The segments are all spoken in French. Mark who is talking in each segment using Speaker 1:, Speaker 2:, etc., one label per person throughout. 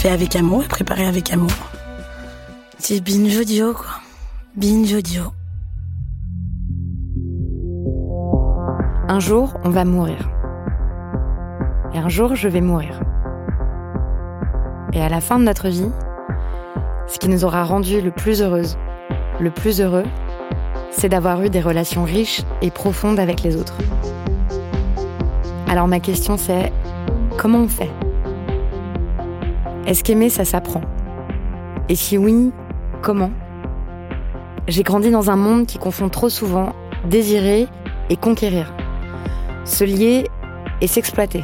Speaker 1: fait avec amour et préparé avec amour. C'est binge audio, quoi. Binge audio.
Speaker 2: Un jour, on va mourir. Et un jour, je vais mourir. Et à la fin de notre vie, ce qui nous aura rendu le plus heureuse, le plus heureux, c'est d'avoir eu des relations riches et profondes avec les autres. Alors ma question c'est, comment on fait? Est-ce qu'aimer ça s'apprend? Et si oui, comment? J'ai grandi dans un monde qui confond trop souvent désirer et conquérir, se lier et s'exploiter,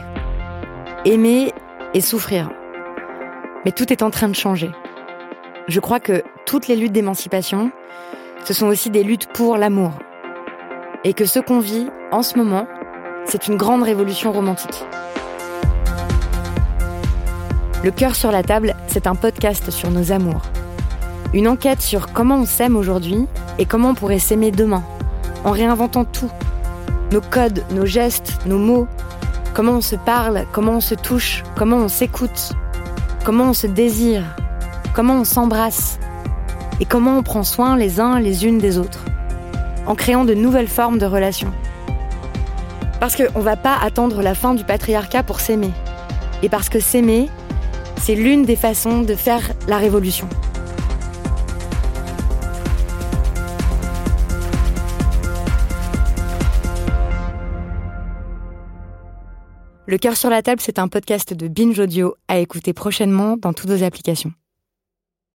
Speaker 2: aimer et souffrir. Mais tout est en train de changer. Je crois que toutes les luttes d'émancipation, ce sont aussi des luttes pour l'amour. Et que ce qu'on vit en ce moment, c'est une grande révolution romantique. Le cœur sur la table, c'est un podcast sur nos amours. Une enquête sur comment on s'aime aujourd'hui et comment on pourrait s'aimer demain, en réinventant tout. Nos codes, nos gestes, nos mots, comment on se parle, comment on se touche, comment on s'écoute, comment on se désire, comment on s'embrasse et comment on prend soin les uns les unes des autres, en créant de nouvelles formes de relations. Parce qu'on ne va pas attendre la fin du patriarcat pour s'aimer. Et parce que s'aimer, c'est l'une des façons de faire la révolution. Le cœur sur la table, c'est un podcast de Binge Audio à écouter prochainement dans toutes vos applications.